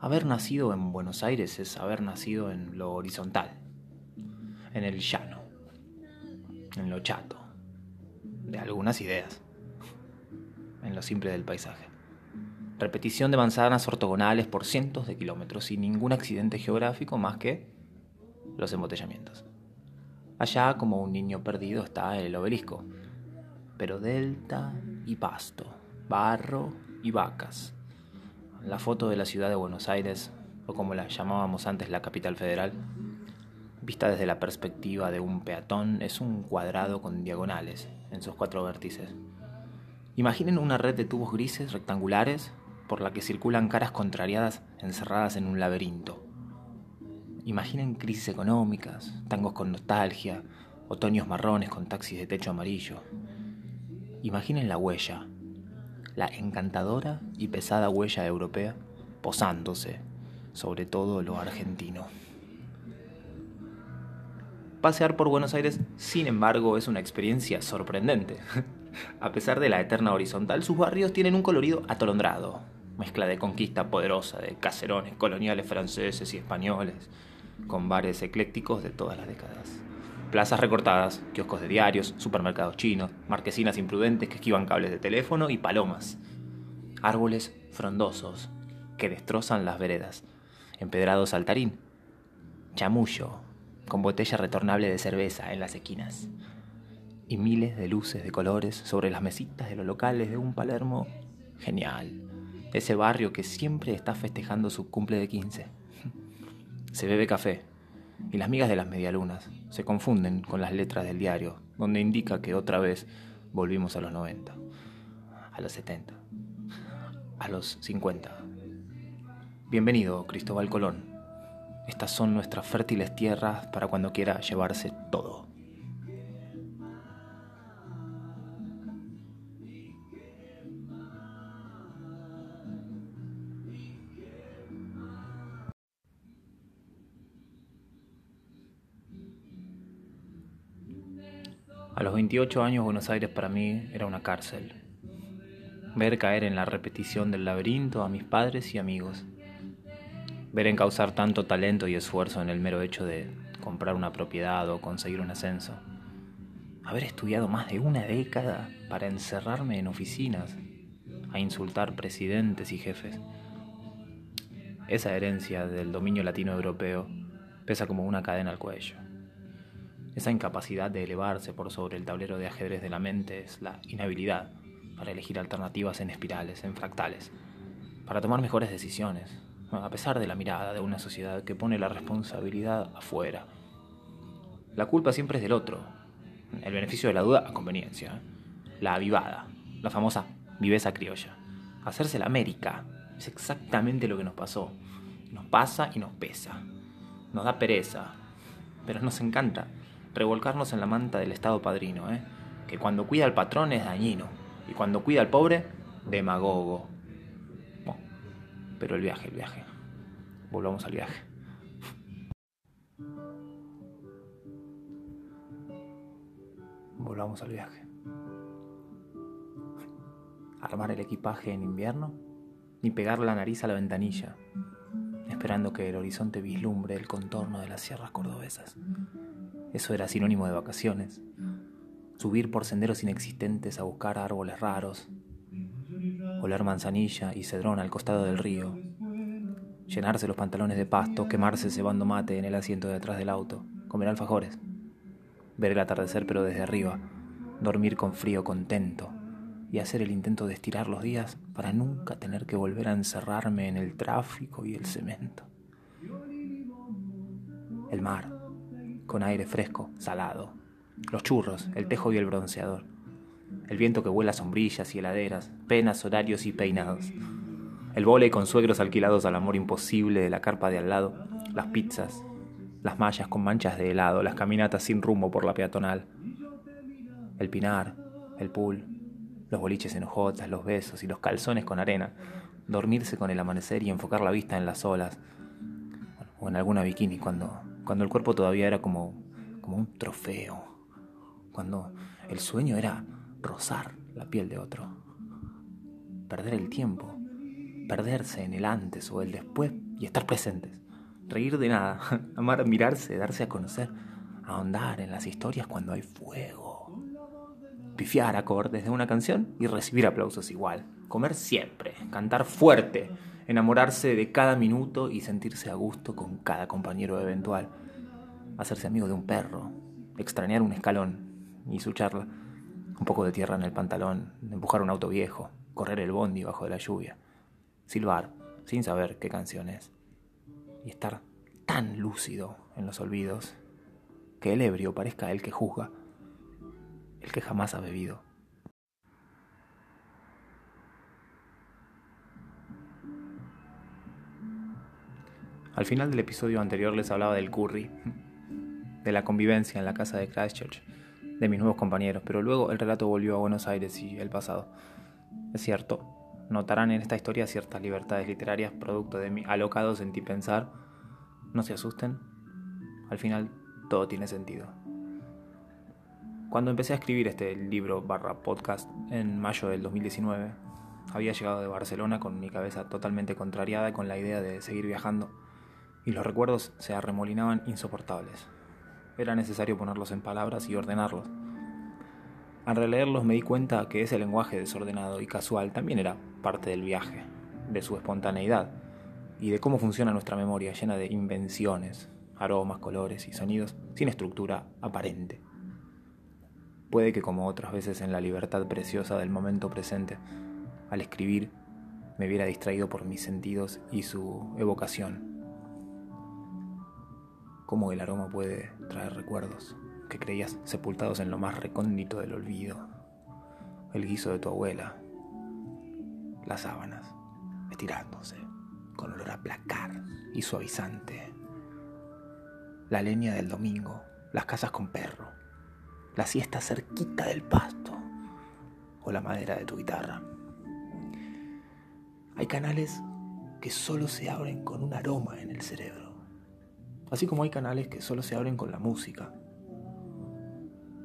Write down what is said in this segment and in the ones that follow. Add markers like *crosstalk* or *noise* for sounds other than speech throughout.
Haber nacido en Buenos Aires es haber nacido en lo horizontal, en el llano, en lo chato, de algunas ideas, en lo simple del paisaje. Repetición de manzanas ortogonales por cientos de kilómetros sin ningún accidente geográfico más que los embotellamientos. Allá, como un niño perdido, está el obelisco, pero delta y pasto, barro y vacas. La foto de la ciudad de Buenos Aires, o como la llamábamos antes la capital federal, vista desde la perspectiva de un peatón, es un cuadrado con diagonales en sus cuatro vértices. Imaginen una red de tubos grises rectangulares por la que circulan caras contrariadas encerradas en un laberinto. Imaginen crisis económicas, tangos con nostalgia, otoños marrones con taxis de techo amarillo. Imaginen la huella, la encantadora y pesada huella europea posándose sobre todo lo argentino. Pasear por Buenos Aires, sin embargo, es una experiencia sorprendente. *laughs* A pesar de la eterna horizontal, sus barrios tienen un colorido atolondrado, mezcla de conquista poderosa de caserones coloniales franceses y españoles, con bares eclécticos de todas las décadas. Plazas recortadas, kioscos de diarios, supermercados chinos, marquesinas imprudentes que esquivan cables de teléfono y palomas. Árboles frondosos que destrozan las veredas. Empedrado saltarín. Chamullo, con botella retornable de cerveza en las esquinas. Y miles de luces de colores sobre las mesitas de los locales de un Palermo genial. Ese barrio que siempre está festejando su cumple de 15. *laughs* Se bebe café y las migas de las medialunas se confunden con las letras del diario, donde indica que otra vez volvimos a los 90, a los 70, a los 50. Bienvenido, Cristóbal Colón. Estas son nuestras fértiles tierras para cuando quiera llevarse todo. 28 años Buenos Aires para mí era una cárcel. Ver caer en la repetición del laberinto a mis padres y amigos. Ver encauzar tanto talento y esfuerzo en el mero hecho de comprar una propiedad o conseguir un ascenso. Haber estudiado más de una década para encerrarme en oficinas, a insultar presidentes y jefes. Esa herencia del dominio latino europeo pesa como una cadena al cuello. Esa incapacidad de elevarse por sobre el tablero de ajedrez de la mente es la inhabilidad para elegir alternativas en espirales, en fractales, para tomar mejores decisiones, a pesar de la mirada de una sociedad que pone la responsabilidad afuera. La culpa siempre es del otro, el beneficio de la duda a conveniencia, la avivada, la famosa viveza criolla. Hacerse la América es exactamente lo que nos pasó. Nos pasa y nos pesa. Nos da pereza, pero nos encanta revolcarnos en la manta del Estado padrino, ¿eh? que cuando cuida al patrón es dañino y cuando cuida al pobre, demagogo. Pero el viaje, el viaje. Volvamos al viaje. Volvamos al viaje. Armar el equipaje en invierno ni pegar la nariz a la ventanilla, esperando que el horizonte vislumbre el contorno de las sierras cordobesas. Eso era sinónimo de vacaciones. Subir por senderos inexistentes a buscar árboles raros. Oler manzanilla y cedrón al costado del río. Llenarse los pantalones de pasto, quemarse cebando mate en el asiento de atrás del auto. Comer alfajores. Ver el atardecer pero desde arriba. Dormir con frío contento. Y hacer el intento de estirar los días para nunca tener que volver a encerrarme en el tráfico y el cemento. El mar con aire fresco, salado. Los churros, el tejo y el bronceador. El viento que vuela sombrillas y heladeras, penas, horarios y peinados. El vole con suegros alquilados al amor imposible de la carpa de al lado. Las pizzas, las mallas con manchas de helado, las caminatas sin rumbo por la peatonal. El pinar, el pool, los boliches en hojotas, los besos y los calzones con arena. Dormirse con el amanecer y enfocar la vista en las olas. O en alguna bikini cuando cuando el cuerpo todavía era como, como un trofeo, cuando el sueño era rozar la piel de otro, perder el tiempo, perderse en el antes o el después y estar presentes. Reír de nada, *laughs* amar mirarse, darse a conocer, ahondar en las historias cuando hay fuego. Pifiar acordes de una canción y recibir aplausos igual. Comer siempre, cantar fuerte, enamorarse de cada minuto y sentirse a gusto con cada compañero eventual. Hacerse amigo de un perro, extrañar un escalón y su charla. Un poco de tierra en el pantalón, empujar un auto viejo, correr el bondi bajo de la lluvia, silbar sin saber qué canción es y estar tan lúcido en los olvidos que el ebrio parezca el que juzga, el que jamás ha bebido. Al final del episodio anterior les hablaba del curry, de la convivencia en la casa de Christchurch, de mis nuevos compañeros, pero luego el relato volvió a Buenos Aires y el pasado. Es cierto, notarán en esta historia ciertas libertades literarias producto de mi alocado sentí pensar. No se asusten, al final todo tiene sentido. Cuando empecé a escribir este libro barra podcast en mayo del 2019, había llegado de Barcelona con mi cabeza totalmente contrariada con la idea de seguir viajando, y los recuerdos se arremolinaban insoportables. Era necesario ponerlos en palabras y ordenarlos. Al releerlos me di cuenta que ese lenguaje desordenado y casual también era parte del viaje, de su espontaneidad y de cómo funciona nuestra memoria llena de invenciones, aromas, colores y sonidos sin estructura aparente. Puede que como otras veces en la libertad preciosa del momento presente, al escribir me viera distraído por mis sentidos y su evocación cómo el aroma puede traer recuerdos que creías sepultados en lo más recóndito del olvido. El guiso de tu abuela, las sábanas estirándose con olor a placar y suavizante, la leña del domingo, las casas con perro, la siesta cerquita del pasto o la madera de tu guitarra. Hay canales que solo se abren con un aroma en el cerebro así como hay canales que solo se abren con la música.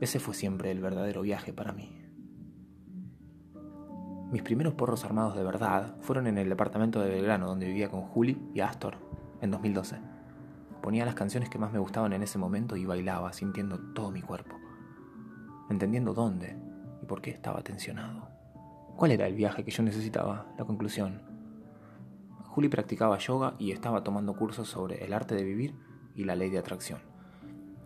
Ese fue siempre el verdadero viaje para mí. Mis primeros porros armados de verdad fueron en el departamento de Belgrano, donde vivía con Juli y Astor, en 2012. Ponía las canciones que más me gustaban en ese momento y bailaba, sintiendo todo mi cuerpo, entendiendo dónde y por qué estaba tensionado. ¿Cuál era el viaje que yo necesitaba? La conclusión. Juli practicaba yoga y estaba tomando cursos sobre el arte de vivir y la ley de atracción.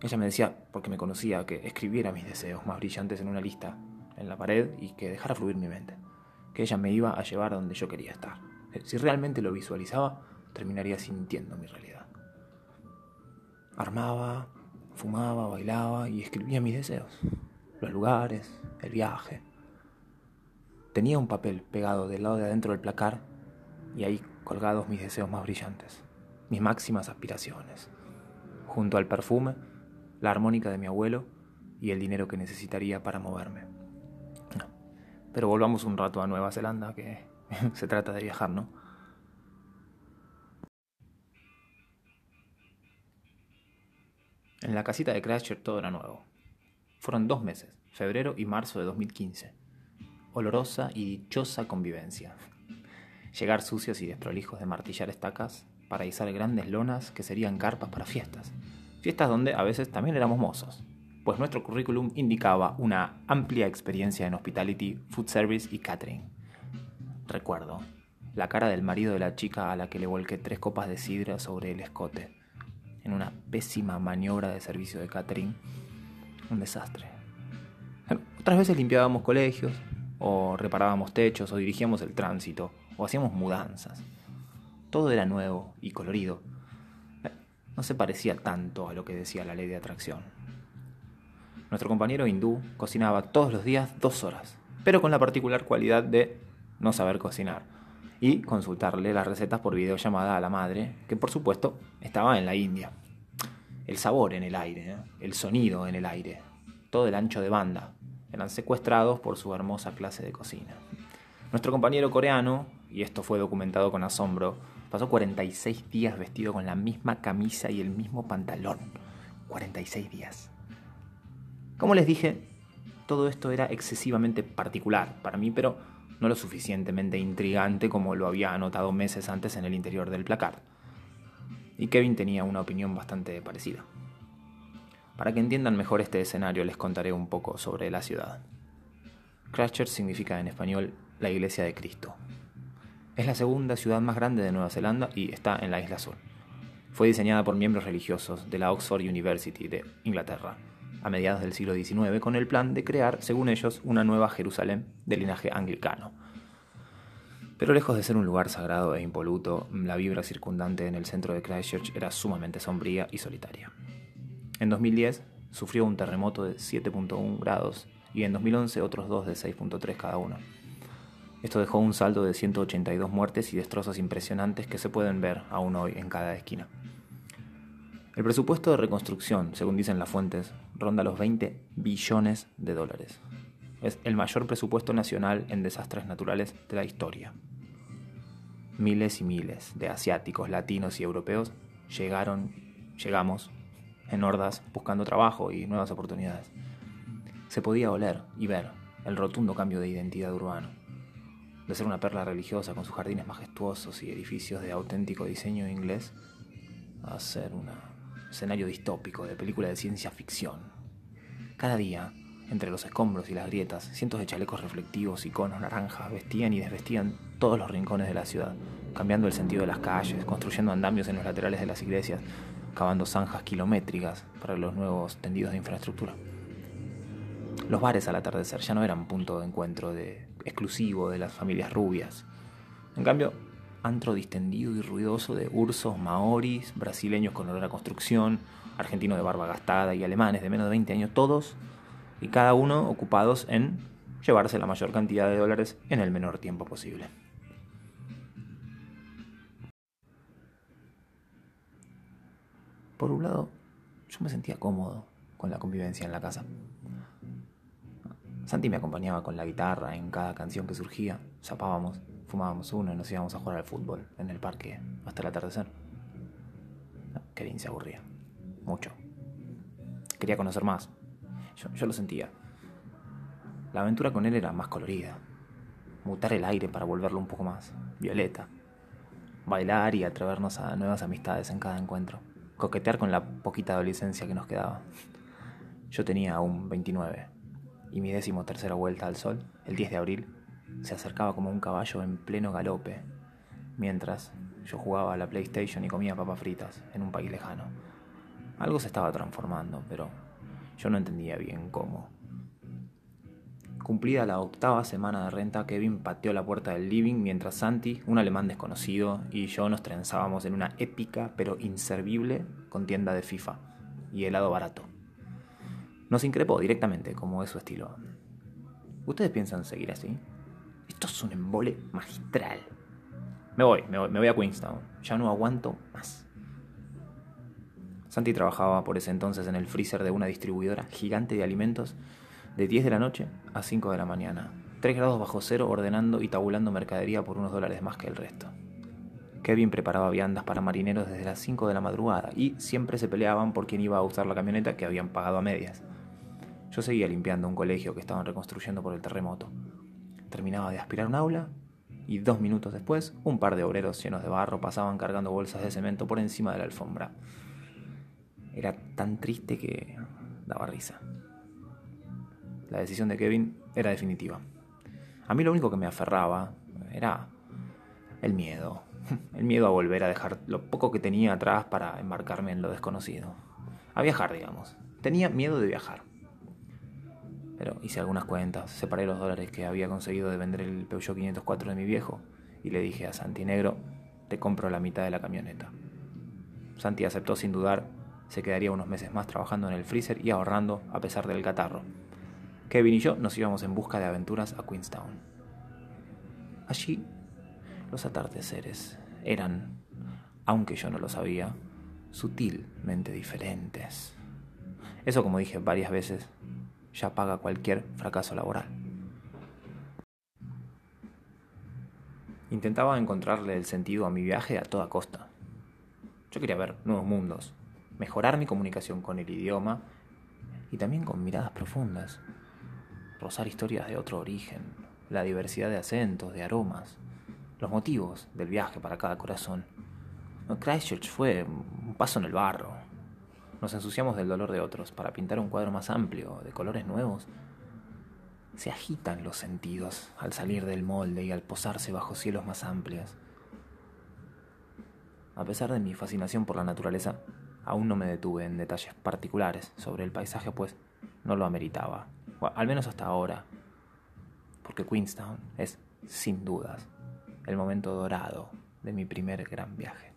Ella me decía, porque me conocía, que escribiera mis deseos más brillantes en una lista en la pared y que dejara fluir mi mente, que ella me iba a llevar a donde yo quería estar. Si realmente lo visualizaba, terminaría sintiendo mi realidad. Armaba, fumaba, bailaba y escribía mis deseos, los lugares, el viaje. Tenía un papel pegado del lado de adentro del placar y ahí colgados mis deseos más brillantes, mis máximas aspiraciones, junto al perfume, la armónica de mi abuelo y el dinero que necesitaría para moverme. Pero volvamos un rato a Nueva Zelanda, que *laughs* se trata de viajar, ¿no? En la casita de Crasher todo era nuevo. Fueron dos meses, febrero y marzo de 2015. Olorosa y dichosa convivencia. Llegar sucios y desprolijos de martillar estacas para izar grandes lonas que serían carpas para fiestas. Fiestas donde a veces también éramos mozos, pues nuestro currículum indicaba una amplia experiencia en hospitality, food service y catering. Recuerdo la cara del marido de la chica a la que le volqué tres copas de sidra sobre el escote, en una pésima maniobra de servicio de catering. Un desastre. Otras veces limpiábamos colegios, o reparábamos techos, o dirigíamos el tránsito, o hacíamos mudanzas. Todo era nuevo y colorido. No se parecía tanto a lo que decía la ley de atracción. Nuestro compañero hindú cocinaba todos los días dos horas, pero con la particular cualidad de no saber cocinar y consultarle las recetas por videollamada a la madre, que por supuesto estaba en la India. El sabor en el aire, ¿eh? el sonido en el aire, todo el ancho de banda, eran secuestrados por su hermosa clase de cocina. Nuestro compañero coreano, y esto fue documentado con asombro, Pasó 46 días vestido con la misma camisa y el mismo pantalón. 46 días. Como les dije, todo esto era excesivamente particular para mí, pero no lo suficientemente intrigante como lo había anotado meses antes en el interior del placard. Y Kevin tenía una opinión bastante parecida. Para que entiendan mejor este escenario les contaré un poco sobre la ciudad. Christchurch significa en español la Iglesia de Cristo. Es la segunda ciudad más grande de Nueva Zelanda y está en la Isla Sur. Fue diseñada por miembros religiosos de la Oxford University de Inglaterra a mediados del siglo XIX con el plan de crear, según ellos, una nueva Jerusalén de linaje anglicano. Pero lejos de ser un lugar sagrado e impoluto, la vibra circundante en el centro de Christchurch era sumamente sombría y solitaria. En 2010 sufrió un terremoto de 7.1 grados y en 2011 otros dos de 6.3 cada uno. Esto dejó un saldo de 182 muertes y destrozos impresionantes que se pueden ver aún hoy en cada esquina. El presupuesto de reconstrucción, según dicen las fuentes, ronda los 20 billones de dólares. Es el mayor presupuesto nacional en desastres naturales de la historia. Miles y miles de asiáticos, latinos y europeos llegaron, llegamos, en hordas buscando trabajo y nuevas oportunidades. Se podía oler y ver el rotundo cambio de identidad urbano. De ser una perla religiosa con sus jardines majestuosos y edificios de auténtico diseño inglés, a ser una escenario distópico de película de ciencia ficción. Cada día, entre los escombros y las grietas, cientos de chalecos reflectivos y conos naranjas vestían y desvestían todos los rincones de la ciudad, cambiando el sentido de las calles, construyendo andamios en los laterales de las iglesias, cavando zanjas kilométricas para los nuevos tendidos de infraestructura. Los bares al atardecer ya no eran punto de encuentro de, exclusivo de las familias rubias. En cambio, antro distendido y ruidoso de ursos maoris, brasileños con olor a construcción, argentinos de barba gastada y alemanes de menos de 20 años, todos y cada uno ocupados en llevarse la mayor cantidad de dólares en el menor tiempo posible. Por un lado, yo me sentía cómodo con la convivencia en la casa. Santi me acompañaba con la guitarra en cada canción que surgía, zapábamos fumábamos uno y nos íbamos a jugar al fútbol en el parque hasta el atardecer. Kevin se aburría. Mucho. Quería conocer más. Yo, lo sentía. La aventura con él era más colorida. Mutar el aire para volverlo un poco más violeta. Bailar y atrevernos a nuevas amistades en cada encuentro. Coquetear con la poquita adolescencia que nos quedaba. Yo tenía aún 29 y mi décimo tercera vuelta al sol, el 10 de abril, se acercaba como un caballo en pleno galope, mientras yo jugaba a la PlayStation y comía papas fritas en un país lejano. Algo se estaba transformando, pero yo no entendía bien cómo. Cumplida la octava semana de renta, Kevin pateó la puerta del living mientras Santi, un alemán desconocido, y yo nos trenzábamos en una épica pero inservible contienda de FIFA y helado barato. Nos increpó directamente, como es su estilo. ¿Ustedes piensan seguir así? Esto es un embole magistral. Me voy, me voy, a Queenstown. Ya no aguanto más. Santi trabajaba por ese entonces en el freezer de una distribuidora gigante de alimentos de 10 de la noche a 5 de la mañana. 3 grados bajo cero ordenando y tabulando mercadería por unos dólares más que el resto. Kevin preparaba viandas para marineros desde las 5 de la madrugada y siempre se peleaban por quién iba a usar la camioneta que habían pagado a medias. Yo seguía limpiando un colegio que estaban reconstruyendo por el terremoto. Terminaba de aspirar un aula y dos minutos después un par de obreros llenos de barro pasaban cargando bolsas de cemento por encima de la alfombra. Era tan triste que daba risa. La decisión de Kevin era definitiva. A mí lo único que me aferraba era el miedo. *laughs* El miedo a volver a dejar lo poco que tenía atrás para embarcarme en lo desconocido. A viajar, digamos. Tenía miedo de viajar. Pero hice algunas cuentas, separé los dólares que había conseguido de vender el Peugeot 504 de mi viejo y le dije a Santi Negro, te compro la mitad de la camioneta. Santi aceptó sin dudar, se quedaría unos meses más trabajando en el freezer y ahorrando a pesar del catarro. Kevin y yo nos íbamos en busca de aventuras a Queenstown. Allí, los atardeceres eran, aunque yo no lo sabía, sutilmente diferentes. Eso, como dije varias veces, ya paga cualquier fracaso laboral. Intentaba encontrarle el sentido a mi viaje a toda costa. Yo quería ver nuevos mundos, mejorar mi comunicación con el idioma y también con miradas profundas, rozar historias de otro origen, la diversidad de acentos, de aromas, los motivos del viaje para cada corazón. Christchurch fue un paso en el barro. Nos ensuciamos del dolor de otros para pintar un cuadro más amplio, de colores nuevos. Se agitan los sentidos al salir del molde y al posarse bajo cielos más amplios. A pesar de mi fascinación por la naturaleza, aún no me detuve en detalles particulares sobre el paisaje, pues no lo ameritaba, al menos hasta ahora, porque Queenstown es, sin dudas, el momento dorado de mi primer gran viaje.